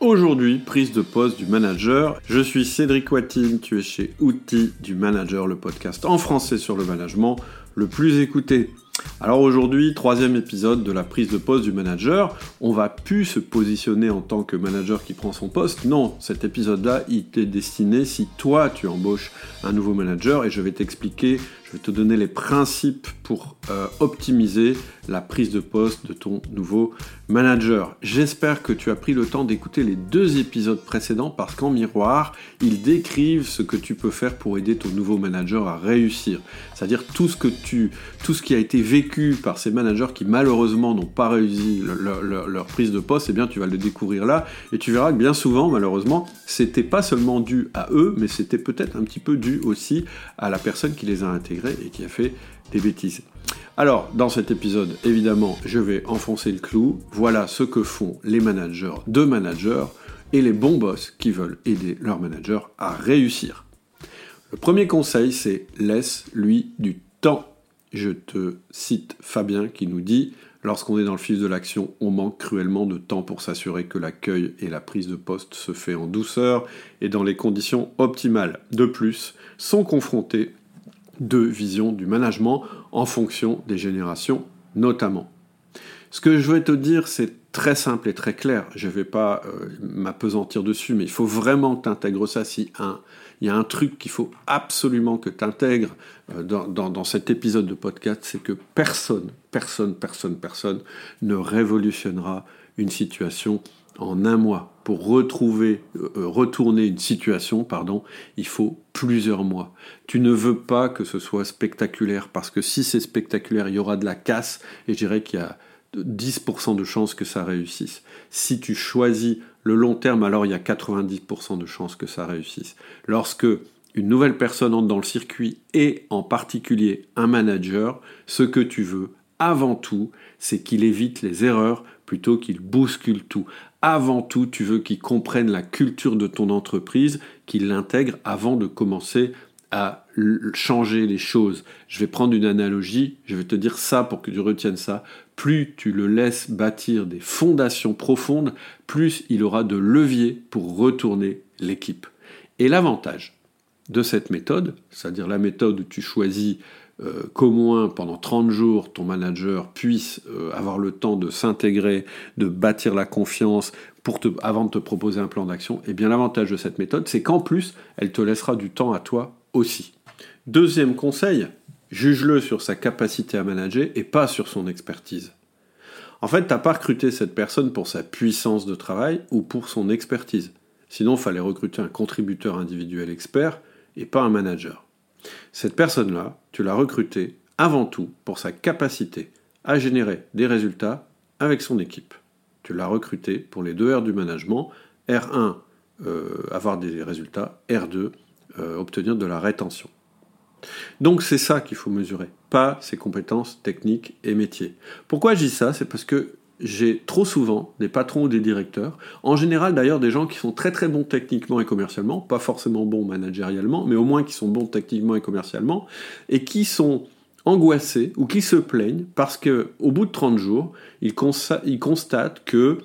Aujourd'hui, prise de poste du manager. Je suis Cédric Watine, tu es chez Outils du Manager, le podcast en français sur le management le plus écouté. Alors aujourd'hui, troisième épisode de la prise de poste du manager. On va plus se positionner en tant que manager qui prend son poste. Non, cet épisode-là, il t'est destiné si toi tu embauches un nouveau manager et je vais t'expliquer, je vais te donner les principes pour euh, optimiser la prise de poste de ton nouveau manager. J'espère que tu as pris le temps d'écouter les deux épisodes précédents parce qu'en miroir, ils décrivent ce que tu peux faire pour aider ton nouveau manager à réussir. C'est-à-dire tout ce que tu, tout ce qui a été vécu par ces managers qui malheureusement n'ont pas réussi leur, prise de poste, eh bien tu vas le découvrir là et tu verras que bien souvent, malheureusement, c'était pas seulement dû à eux, mais c'était peut-être un petit peu dû aussi à la personne qui les a intégrés et qui a fait des bêtises. Alors, dans cet épisode, évidemment, je vais enfoncer le clou. Voilà ce que font les managers de managers et les bons boss qui veulent aider leur manager à réussir. Le premier conseil, c'est laisse-lui du temps. Je te cite Fabien qui nous dit Lorsqu'on est dans le fil de l'action, on manque cruellement de temps pour s'assurer que l'accueil et la prise de poste se fait en douceur et dans les conditions optimales. De plus, sont confrontés deux visions du management en fonction des générations notamment. Ce que je vais te dire, c'est très simple et très clair. Je ne vais pas euh, m'apesantir dessus, mais il faut vraiment que tu intègres ça. Si un, il y a un truc qu'il faut absolument que tu intègres euh, dans, dans, cet épisode de podcast, c'est que personne, personne, personne, personne ne révolutionnera une situation en un mois. Pour retrouver, euh, retourner une situation, pardon, il faut plusieurs mois. Tu ne veux pas que ce soit spectaculaire, parce que si c'est spectaculaire, il y aura de la casse, et je dirais qu'il y a 10% de chances que ça réussisse. Si tu choisis le long terme, alors il y a 90% de chances que ça réussisse. Lorsque une nouvelle personne entre dans le circuit et en particulier un manager, ce que tu veux avant tout, c'est qu'il évite les erreurs plutôt qu'il bouscule tout. Avant tout, tu veux qu'il comprenne la culture de ton entreprise, qu'il l'intègre avant de commencer à changer les choses. Je vais prendre une analogie, je vais te dire ça pour que tu retiennes ça. Plus tu le laisses bâtir des fondations profondes, plus il aura de levier pour retourner l'équipe. Et l'avantage de cette méthode, c'est-à-dire la méthode où tu choisis euh, qu'au moins pendant 30 jours, ton manager puisse euh, avoir le temps de s'intégrer, de bâtir la confiance pour te, avant de te proposer un plan d'action, et eh bien l'avantage de cette méthode, c'est qu'en plus, elle te laissera du temps à toi aussi. Deuxième conseil, juge-le sur sa capacité à manager et pas sur son expertise. En fait, tu n'as pas recruté cette personne pour sa puissance de travail ou pour son expertise. Sinon, fallait recruter un contributeur individuel expert et pas un manager. Cette personne-là, tu l'as recruté avant tout pour sa capacité à générer des résultats avec son équipe. Tu l'as recruté pour les deux R du management. R1, euh, avoir des résultats. R2, euh, obtenir de la rétention. Donc c'est ça qu'il faut mesurer, pas ses compétences techniques et métiers. Pourquoi je dis ça? C'est parce que j'ai trop souvent des patrons ou des directeurs, en général d'ailleurs des gens qui sont très très bons techniquement et commercialement, pas forcément bons managérialement, mais au moins qui sont bons techniquement et commercialement, et qui sont angoissés ou qui se plaignent parce que au bout de 30 jours, ils, constatent que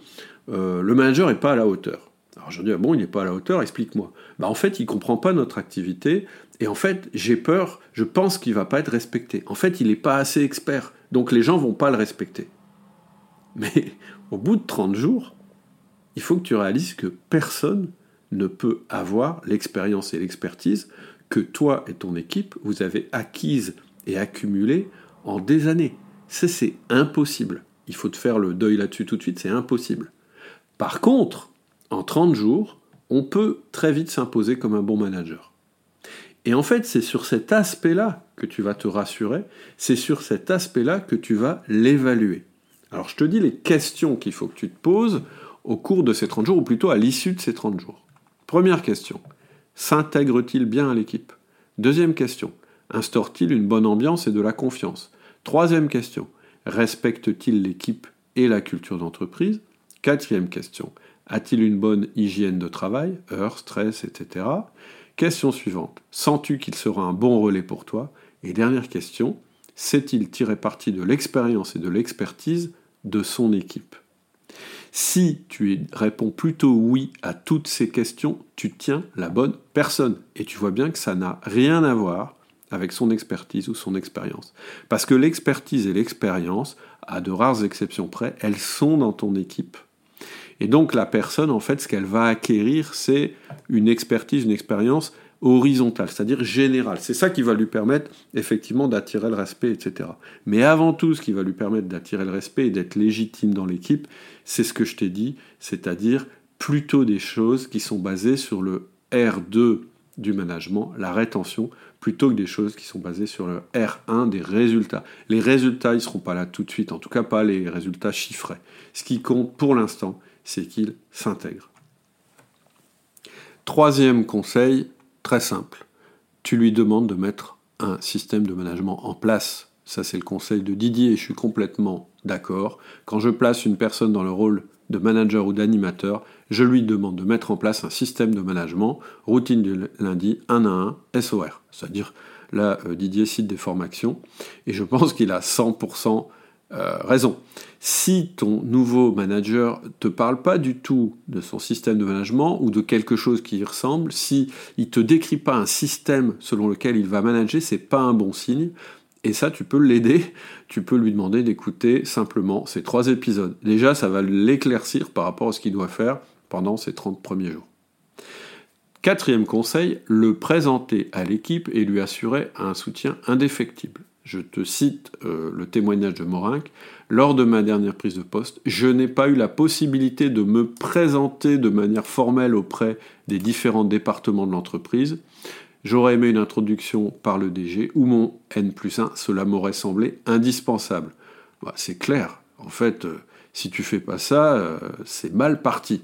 euh, le manager n'est pas à la hauteur. Alors je dis, ah bon, il n'est pas à la hauteur, explique-moi. Bah, en fait, il ne comprend pas notre activité, et en fait, j'ai peur, je pense qu'il ne va pas être respecté. En fait, il n'est pas assez expert, donc les gens ne vont pas le respecter. Mais au bout de 30 jours, il faut que tu réalises que personne ne peut avoir l'expérience et l'expertise que toi et ton équipe, vous avez acquise et accumulée en des années. C'est impossible. Il faut te faire le deuil là-dessus tout de suite, c'est impossible. Par contre, en 30 jours, on peut très vite s'imposer comme un bon manager. Et en fait, c'est sur cet aspect-là que tu vas te rassurer, c'est sur cet aspect-là que tu vas l'évaluer. Alors je te dis les questions qu'il faut que tu te poses au cours de ces 30 jours, ou plutôt à l'issue de ces 30 jours. Première question, s'intègre-t-il bien à l'équipe? Deuxième question, instaure-t-il une bonne ambiance et de la confiance? Troisième question, respecte-t-il l'équipe et la culture d'entreprise? Quatrième question, a-t-il une bonne hygiène de travail Heures, stress, etc. Question suivante. Sens-tu qu'il sera un bon relais pour toi? Et dernière question. Sait-il tirer parti de l'expérience et de l'expertise de son équipe? Si tu réponds plutôt oui à toutes ces questions, tu tiens la bonne personne. Et tu vois bien que ça n'a rien à voir avec son expertise ou son expérience. Parce que l'expertise et l'expérience, à de rares exceptions près, elles sont dans ton équipe. Et donc la personne, en fait, ce qu'elle va acquérir, c'est une expertise, une expérience horizontale, c'est-à-dire générale. C'est ça qui va lui permettre effectivement d'attirer le respect, etc. Mais avant tout, ce qui va lui permettre d'attirer le respect et d'être légitime dans l'équipe, c'est ce que je t'ai dit, c'est-à-dire plutôt des choses qui sont basées sur le R2 du management, la rétention, plutôt que des choses qui sont basées sur le R1 des résultats. Les résultats, ils ne seront pas là tout de suite, en tout cas pas les résultats chiffrés. Ce qui compte pour l'instant, c'est qu'ils s'intègrent. Troisième conseil, Très simple. Tu lui demandes de mettre un système de management en place. Ça, c'est le conseil de Didier et je suis complètement d'accord. Quand je place une personne dans le rôle de manager ou d'animateur, je lui demande de mettre en place un système de management, routine du lundi, 1 à 1, SOR. C'est-à-dire, là, euh, Didier cite des formations, et je pense qu'il a 100% euh, raison. Si ton nouveau manager te parle pas du tout de son système de management ou de quelque chose qui y ressemble, si il te décrit pas un système selon lequel il va manager, c'est pas un bon signe. Et ça, tu peux l'aider. Tu peux lui demander d'écouter simplement ces trois épisodes. Déjà, ça va l'éclaircir par rapport à ce qu'il doit faire pendant ces 30 premiers jours. Quatrième conseil, le présenter à l'équipe et lui assurer un soutien indéfectible je te cite euh, le témoignage de Morinck, lors de ma dernière prise de poste, je n'ai pas eu la possibilité de me présenter de manière formelle auprès des différents départements de l'entreprise. J'aurais aimé une introduction par le DG ou mon N plus 1, cela m'aurait semblé indispensable. Bah, c'est clair, en fait, euh, si tu fais pas ça, euh, c'est mal parti.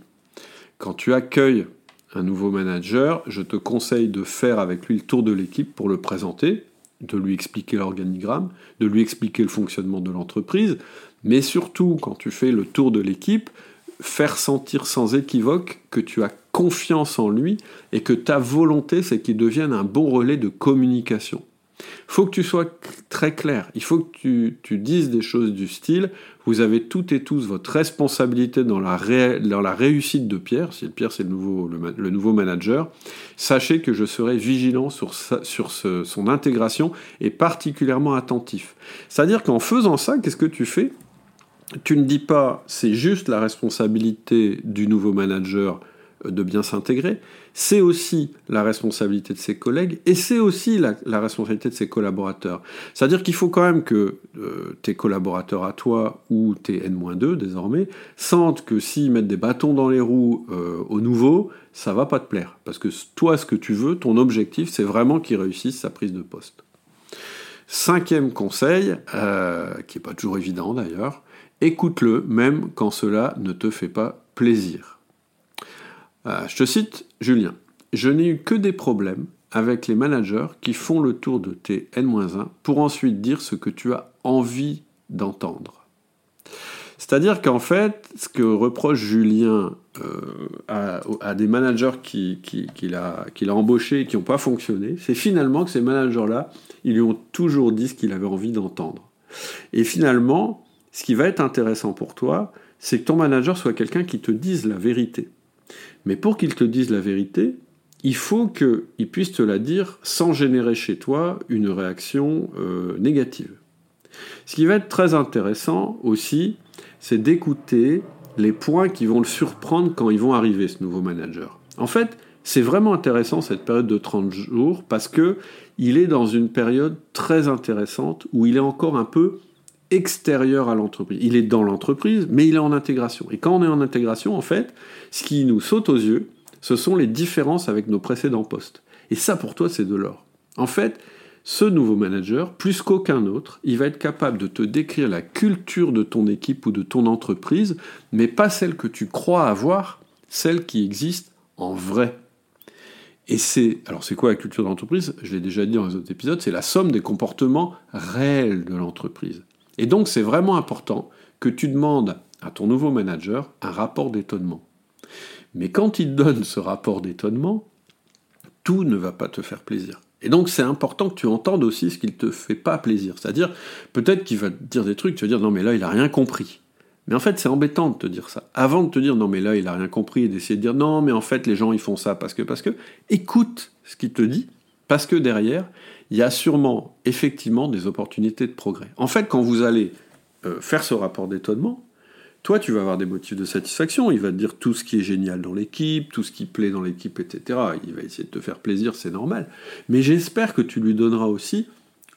Quand tu accueilles un nouveau manager, je te conseille de faire avec lui le tour de l'équipe pour le présenter, de lui expliquer l'organigramme, de lui expliquer le fonctionnement de l'entreprise, mais surtout, quand tu fais le tour de l'équipe, faire sentir sans équivoque que tu as confiance en lui et que ta volonté, c'est qu'il devienne un bon relais de communication faut que tu sois très clair. Il faut que tu, dises des choses du style vous avez toutes et tous votre responsabilité dans la, dans la réussite de Pierre. Si Pierre, c'est le nouveau, le, nouveau manager. Sachez que je serai vigilant sur, sur son intégration et particulièrement attentif. C'est-à-dire qu'en faisant ça, qu'est-ce que tu fais? Tu ne dis pas c'est juste la responsabilité du nouveau manager de bien s'intégrer, c'est aussi la responsabilité de ses collègues et c'est aussi la, responsabilité de ses collaborateurs. C'est-à-dire qu'il faut quand même que euh, tes collaborateurs à toi ou tes N-2 désormais sentent que s'ils mettent des bâtons dans les roues euh, au nouveau, ça va pas te plaire. Parce que toi, ce que tu veux, ton objectif, c'est vraiment qu'il réussisse sa prise de poste. Cinquième conseil, euh, qui n'est pas toujours évident d'ailleurs, écoute-le même quand cela ne te fait pas plaisir. Euh, je te cite Julien. Je n'ai eu que des problèmes avec les managers qui font le tour de tes N-1 pour ensuite dire ce que tu as envie d'entendre. C'est-à-dire qu'en fait, ce que reproche Julien euh, à, des managers qu'il qui, a, a embauchés et qui n'ont pas fonctionné, c'est finalement que ces managers-là, ils lui ont toujours dit ce qu'il avait envie d'entendre. Et finalement, ce qui va être intéressant pour toi, c'est que ton manager soit quelqu'un qui te dise la vérité. Mais pour qu'il te dise la vérité, il faut qu'il puisse te la dire sans générer chez toi une réaction euh, négative. Ce qui va être très intéressant aussi, c'est d'écouter les points qui vont le surprendre quand ils vont arriver, ce nouveau manager. En fait, c'est vraiment intéressant cette période de 30 jours parce que il est dans une période très intéressante où il est encore un peu extérieur à l'entreprise. Il est dans l'entreprise, mais il est en intégration. Et quand on est en intégration, en fait, ce qui nous saute aux yeux, ce sont les différences avec nos précédents postes. Et ça, pour toi, c'est de l'or. En fait, ce nouveau manager, plus qu'aucun autre, il va être capable de te décrire la culture de ton équipe ou de ton entreprise, mais pas celle que tu crois avoir, celle qui existe en vrai. Et c'est, alors c'est quoi la culture de l'entreprise? Je l'ai déjà dit dans les autres épisodes, c'est la somme des comportements réels de l'entreprise. Et donc c'est vraiment important que tu demandes à ton nouveau manager un rapport d'étonnement. Mais quand il donne ce rapport d'étonnement, tout ne va pas te faire plaisir. Et donc c'est important que tu entendes aussi ce qu'il ne te fait pas plaisir. C'est-à-dire, peut-être qu'il va te dire des trucs, tu vas dire non mais là il n'a rien compris. Mais en fait, c'est embêtant de te dire ça. Avant de te dire non, mais là, il a rien compris, et d'essayer de dire non, mais en fait, les gens, ils font ça parce que, parce que, écoute ce qu'il te dit, parce que derrière, il y a sûrement, effectivement, des opportunités de progrès. En fait, quand vous allez euh, faire ce rapport d'étonnement, toi, tu vas avoir des motifs de satisfaction. Il va te dire tout ce qui est génial dans l'équipe, tout ce qui plaît dans l'équipe, etc. Il va essayer de te faire plaisir, c'est normal. Mais j'espère que tu lui donneras aussi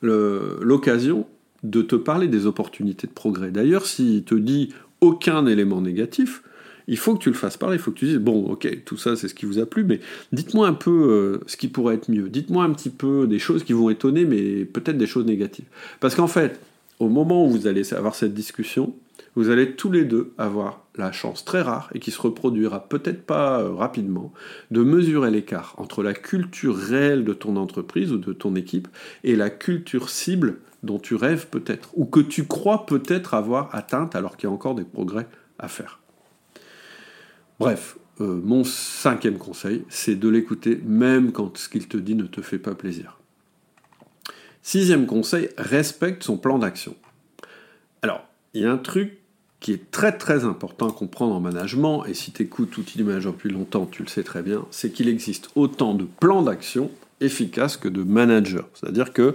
l'occasion de te parler des opportunités de progrès. D'ailleurs, s'il te dit aucun élément négatif, il faut que tu le fasses parler, il faut que tu dises, bon, ok, tout ça c'est ce qui vous a plu, mais dites-moi un peu euh, ce qui pourrait être mieux, dites-moi un petit peu des choses qui vont étonner, mais peut-être des choses négatives. Parce qu'en fait, au moment où vous allez avoir cette discussion, vous allez tous les deux avoir la chance très rare, et qui se reproduira peut-être pas euh, rapidement, de mesurer l'écart entre la culture réelle de ton entreprise ou de ton équipe et la culture cible dont tu rêves peut-être, ou que tu crois peut-être avoir atteinte alors qu'il y a encore des progrès à faire. Bref, euh, mon cinquième conseil, c'est de l'écouter même quand ce qu'il te dit ne te fait pas plaisir. Sixième conseil, respecte son plan d'action. Alors, il y a un truc qui est très très important à comprendre en management, et si tu écoutes Outils du Manager depuis longtemps, tu le sais très bien, c'est qu'il existe autant de plans d'action efficaces que de managers. C'est-à-dire que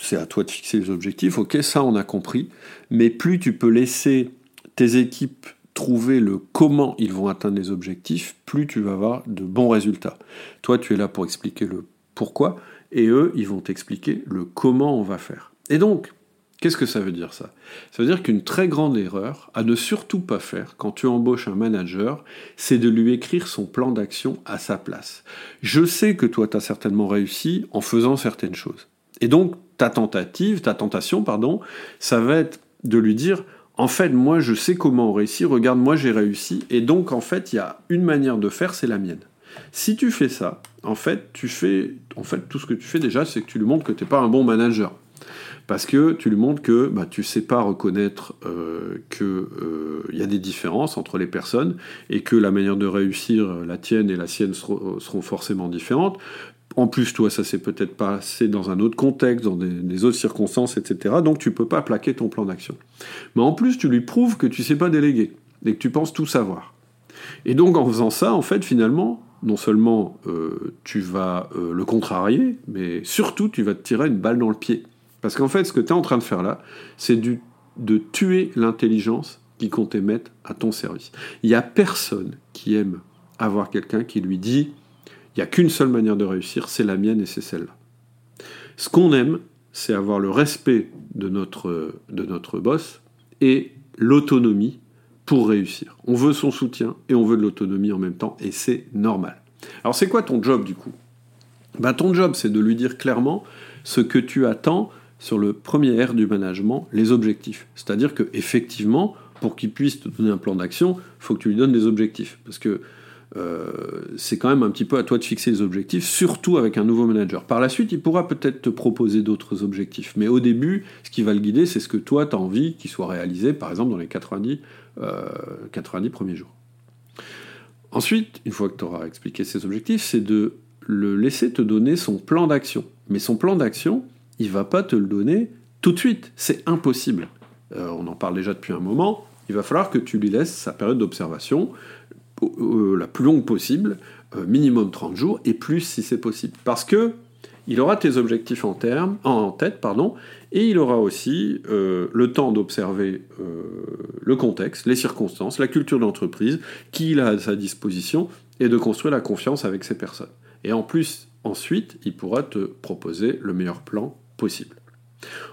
c'est à toi de fixer les objectifs, ok, ça on a compris, mais plus tu peux laisser tes équipes trouver le comment ils vont atteindre les objectifs, plus tu vas avoir de bons résultats. Toi, tu es là pour expliquer le pourquoi, et eux, ils vont t'expliquer le comment on va faire. Et donc, Qu'est-ce que ça veut dire ça? Ça veut dire qu'une très grande erreur à ne surtout pas faire quand tu embauches un manager, c'est de lui écrire son plan d'action à sa place. Je sais que toi, tu as certainement réussi en faisant certaines choses. Et donc, ta tentative, ta tentation, pardon, ça va être de lui dire, en fait, moi, je sais comment on réussit, regarde, moi, j'ai réussi, et donc, en fait, il y a une manière de faire, c'est la mienne. Si tu fais ça, en fait, tu fais, en fait, tout ce que tu fais déjà, c'est que tu lui montres que tu n'es pas un bon manager parce que tu lui montres que bah, tu ne sais pas reconnaître euh, qu'il euh, y a des différences entre les personnes et que la manière de réussir, euh, la tienne et la sienne seront, forcément différentes. En plus, toi, ça s'est peut-être passé dans un autre contexte, dans des, autres circonstances, etc. Donc, tu ne peux pas plaquer ton plan d'action. Mais en plus, tu lui prouves que tu ne sais pas déléguer et que tu penses tout savoir. Et donc, en faisant ça, en fait, finalement, non seulement tu vas le contrarier, mais surtout, tu vas te tirer une balle dans le pied. Parce qu'en fait, ce que tu es en train de faire là, c'est de tuer l'intelligence qui comptait mettre à ton service. Il n'y a personne qui aime avoir quelqu'un qui lui dit il n'y a qu'une seule manière de réussir, c'est la mienne et c'est celle-là. Ce qu'on aime, c'est avoir le respect de notre, de notre boss et l'autonomie pour réussir. On veut son soutien et on veut de l'autonomie en même temps, et c'est normal. Alors c'est quoi ton job du coup? Ben, Ton job, c'est de lui dire clairement ce que tu attends sur le premier R du management, les objectifs. C'est-à-dire que effectivement, pour qu'il puisse te donner un plan d'action, il faut que tu lui donnes des objectifs. Parce que euh, c'est quand même un petit peu à toi de fixer les objectifs, surtout avec un nouveau manager. Par la suite, il pourra peut-être te proposer d'autres objectifs. Mais au début, ce qui va le guider, c'est ce que toi, tu as envie qu'il soit réalisé, par exemple, dans les 90, 90 euh, premiers jours. Ensuite, une fois que tu auras expliqué ses objectifs, c'est de le laisser te donner son plan d'action. Mais son plan d'action, il va pas te le donner tout de suite. C'est impossible. Euh, on en parle déjà depuis un moment. Il va falloir que tu lui laisses sa période d'observation la plus longue possible, euh, minimum 30 jours, et plus si c'est possible. Parce que il aura tes objectifs en, tête, pardon, et il aura aussi le temps d'observer le contexte, les circonstances, la culture d'entreprise qu'il a à sa disposition, et de construire la confiance avec ces personnes. Et en plus, ensuite, il pourra te proposer le meilleur plan possible.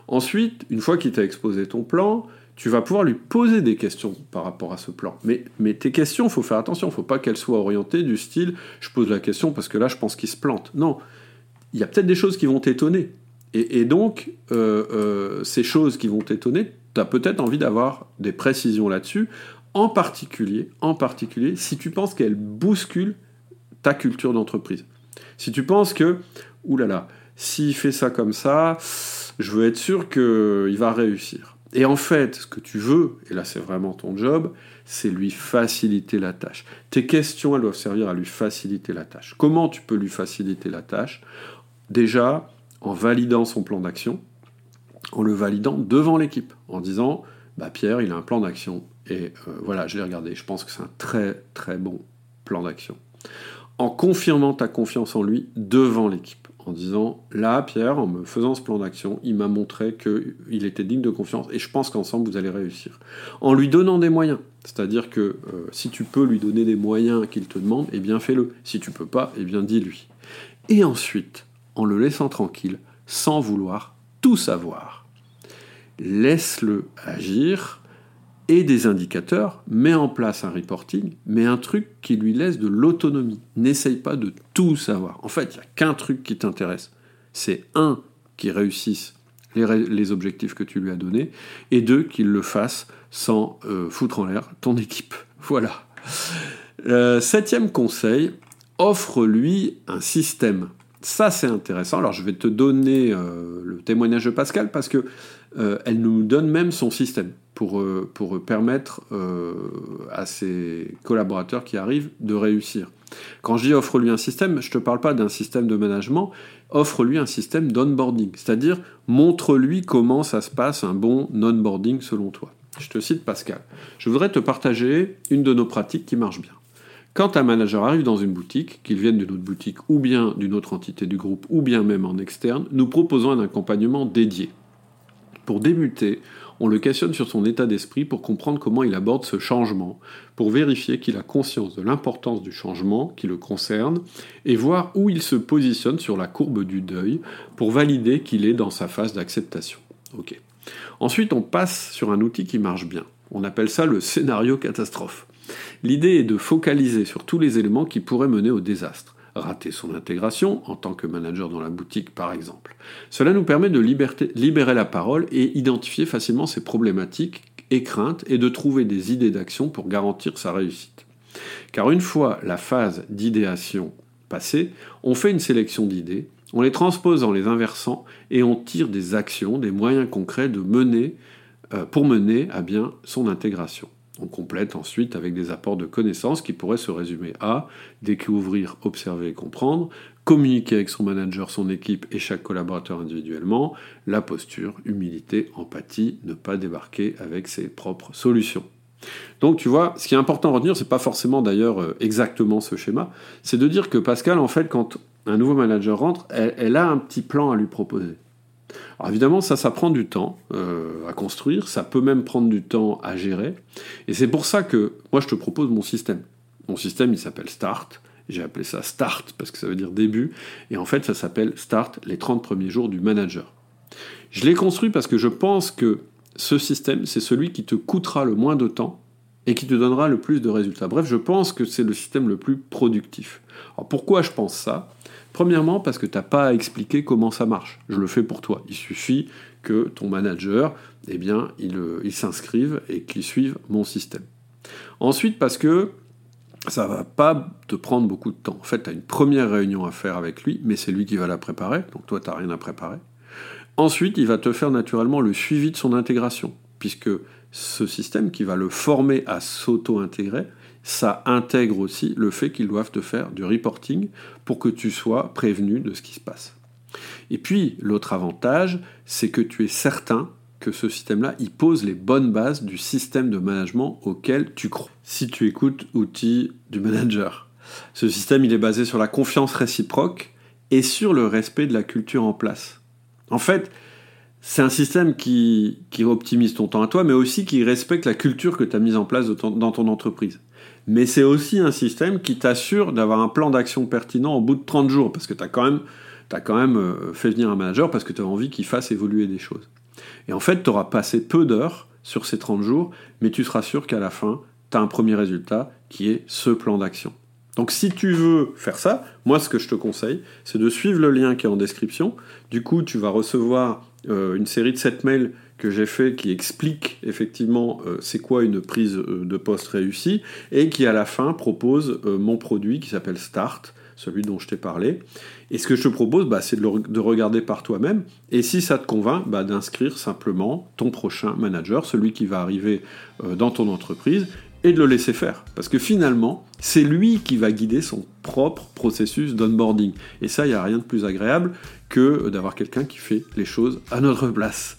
Ensuite, une fois qu'il t'a exposé ton plan, tu vas pouvoir lui poser des questions par rapport à ce plan. Mais, mais tes questions, faut faire attention, il faut pas qu'elles soient orientées du style je pose la question parce que là je pense qu'il se plante. Non, il y a peut-être des choses qui vont t'étonner. Et, donc, euh, euh, ces choses qui vont t'étonner, tu as peut-être envie d'avoir des précisions là-dessus, en particulier, en particulier si tu penses qu'elles bousculent ta culture d'entreprise. Si tu penses que, oulala, s'il fait ça comme ça, je veux être sûr qu'il va réussir. Et en fait, ce que tu veux, et là c'est vraiment ton job, c'est lui faciliter la tâche. Tes questions, elles doivent servir à lui faciliter la tâche. Comment tu peux lui faciliter la tâche? Déjà, en validant son plan d'action, en le validant devant l'équipe, en disant, bah Pierre, il a un plan d'action, Et euh, voilà, je l'ai regardé. Je pense que c'est un très très bon plan d'action. En confirmant ta confiance en lui devant l'équipe. En disant, là, Pierre, en me faisant ce plan d'action, il m'a montré qu'il était digne de confiance et je pense qu'ensemble, vous allez réussir. En lui donnant des moyens. C'est-à-dire que euh, si tu peux lui donner des moyens qu'il te demande, eh bien fais-le. Si tu peux pas, eh bien dis-lui. Et ensuite, en le laissant tranquille, sans vouloir tout savoir. Laisse-le agir et des indicateurs, mets en place un reporting, mais un truc qui lui laisse de l'autonomie. N'essaye pas de tout savoir. En fait, il n'y a qu'un truc qui t'intéresse. C'est un, qui réussisse les, objectifs que tu lui as donnés, et deux, qu'il le fasse sans euh, foutre en l'air ton équipe. Voilà. Euh, septième conseil, offre-lui un système. Ça, c'est intéressant. Alors, je vais te donner euh, le témoignage de Pascal parce que elle nous donne même son système pour, euh, pour permettre à ses collaborateurs qui arrivent de réussir. Quand je dis offre-lui un système, je ne te parle pas d'un système de management, offre-lui un système d'onboarding, c'est-à-dire montre-lui comment ça se passe un bon onboarding selon toi. Je te cite Pascal. Je voudrais te partager une de nos pratiques qui marche bien. Quand un manager arrive dans une boutique, qu'il vienne d'une autre boutique ou bien d'une autre entité du groupe ou bien même en externe, nous proposons un accompagnement dédié. Pour débuter, on le questionne sur son état d'esprit pour comprendre comment il aborde ce changement, pour vérifier qu'il a conscience de l'importance du changement qui le concerne et voir où il se positionne sur la courbe du deuil pour valider qu'il est dans sa phase d'acceptation. Ensuite, on passe sur un outil qui marche bien. On appelle ça le scénario catastrophe. L'idée est de focaliser sur tous les éléments qui pourraient mener au désastre. Rater son intégration, en tant que manager dans la boutique par exemple. Cela nous permet de libérer la parole et identifier facilement ses problématiques et craintes et de trouver des idées d'action pour garantir sa réussite. Car une fois la phase d'idéation passée, on fait une sélection d'idées, on les transpose en les inversant et on tire des actions, des moyens concrets euh, pour mener à bien son intégration. On complète ensuite avec des apports de connaissances qui pourraient se résumer à découvrir, observer et comprendre, communiquer avec son manager, son équipe et chaque collaborateur individuellement, la posture, humilité, empathie, ne pas débarquer avec ses propres solutions. Donc tu vois, ce qui est important à retenir, c'est pas forcément d'ailleurs euh, exactement ce schéma, c'est de dire que Pascal, en fait, quand un nouveau manager rentre, elle a un petit plan à lui proposer. Alors évidemment, ça, ça prend du temps euh, à construire, ça peut même prendre du temps à gérer. Et c'est pour ça que moi, je te propose mon système. Mon système, il s'appelle Start. J'ai appelé ça Start parce que ça veut dire début. Et en fait, ça s'appelle Start, les 30 premiers jours du manager. Je l'ai construit parce que je pense que ce système, c'est celui qui te coûtera le moins de temps et qui te donnera le plus de résultats. Bref, je pense que c'est le système le plus productif. Alors pourquoi je pense ça? Premièrement, parce que tu n'as pas à expliquer comment ça marche. Je le fais pour toi. Il suffit que ton manager, eh bien, il, euh, s'inscrive et qu'il suive mon système. Ensuite, parce que ça va pas te prendre beaucoup de temps. En fait, tu as une première réunion à faire avec lui, mais c'est lui qui va la préparer, donc toi, tu n'as rien à préparer. Ensuite, il va te faire naturellement le suivi de son intégration, puisque ce système qui va le former à s'auto-intégrer, ça intègre aussi le fait qu'ils doivent te faire du reporting pour que tu sois prévenu de ce qui se passe. Et puis, l'autre avantage, c'est que tu es certain que ce système-là, il pose les bonnes bases du système de management auquel tu crois. Si tu écoutes outils du manager, ce système, il est basé sur la confiance réciproque et sur le respect de la culture en place. En fait, c'est un système qui, optimise ton temps à toi, mais aussi qui respecte la culture que tu as mise en place dans ton entreprise mais c'est aussi un système qui t'assure d'avoir un plan d'action pertinent au bout de 30 jours, parce que tu as quand même, quand même euh, fait venir un manager parce que tu as envie qu'il fasse évoluer des choses. Et en fait, tu auras passé peu d'heures sur ces 30 jours, mais tu seras sûr qu'à la fin, tu as un premier résultat qui est ce plan d'action. Donc si tu veux faire ça, moi ce que je te conseille, c'est de suivre le lien qui est en description. Du coup, tu vas recevoir euh, une série de 7 mails que j'ai fait qui explique effectivement euh, c'est quoi une prise euh, de poste réussie et qui à la fin propose euh, mon produit qui s'appelle Start, celui dont je t'ai parlé. Et ce que je te propose, bah, c'est de, regarder par toi-même et si ça te convainc, bah, d'inscrire simplement ton prochain manager, celui qui va arriver dans ton entreprise et de le laisser faire. Parce que finalement, c'est lui qui va guider son propre processus d'onboarding. Et ça, il n'y a rien de plus agréable que d'avoir quelqu'un qui fait les choses à notre place.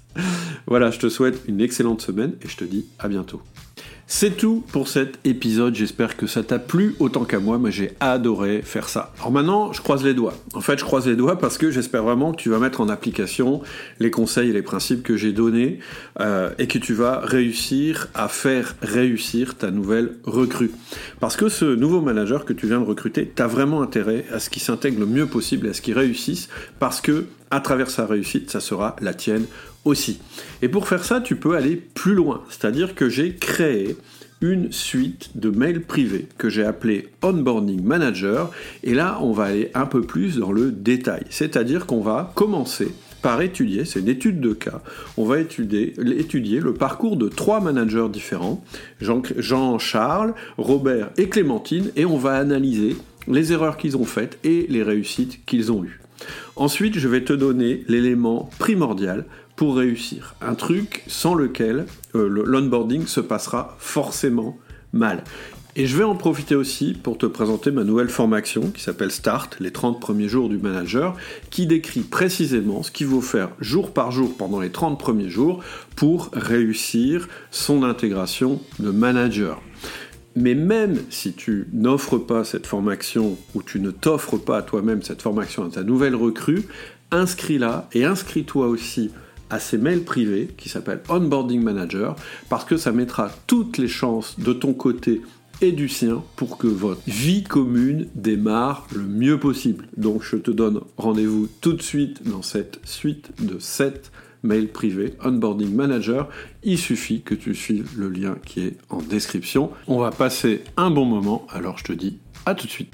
voilà, je te souhaite une excellente semaine et je te dis à bientôt. C'est tout pour cet épisode, j'espère que ça t'a plu autant qu'à moi, mais j'ai adoré faire ça. Alors maintenant, je croise les doigts. En fait, je croise les doigts parce que j'espère vraiment que tu vas mettre en application les conseils et les principes que j'ai donnés euh, et que tu vas réussir à faire réussir ta nouvelle recrue. Parce que ce nouveau manager que tu viens de recruter, tu as vraiment intérêt à ce qu'il s'intègre le mieux possible, à ce qu'il réussisse, parce que à travers sa réussite, ça sera la tienne aussi. Et pour faire ça, tu peux aller plus loin. C'est-à-dire que j'ai créé une suite de mails privés que j'ai appelé Onboarding Manager. Et là, on va aller un peu plus dans le détail. C'est-à-dire qu'on va commencer par étudier, c'est une étude de cas, on va étudier, étudier le parcours de trois managers différents, Jean-Charles, Robert et Clémentine, et on va analyser les erreurs qu'ils ont faites et les réussites qu'ils ont eues. Ensuite, je vais te donner l'élément primordial pour réussir. Un truc sans lequel euh, l'onboarding se passera forcément mal. Et je vais en profiter aussi pour te présenter ma nouvelle formation qui s'appelle Start, les 30 premiers jours du manager, qui décrit précisément ce qu'il faut faire jour par jour pendant les 30 premiers jours pour réussir son intégration de manager. Mais même si tu n'offres pas cette formation ou tu ne t'offres pas à toi-même cette formation à ta nouvelle recrue, inscris-la et inscris-toi aussi à ces mails privés qui s'appellent Onboarding Manager parce que ça mettra toutes les chances de ton côté et du sien pour que votre vie commune démarre le mieux possible. Donc je te donne rendez-vous tout de suite dans cette suite de 7 mail privé, Onboarding Manager. Il suffit que tu suives le lien qui est en description. On va passer un bon moment, alors je te dis à tout de suite.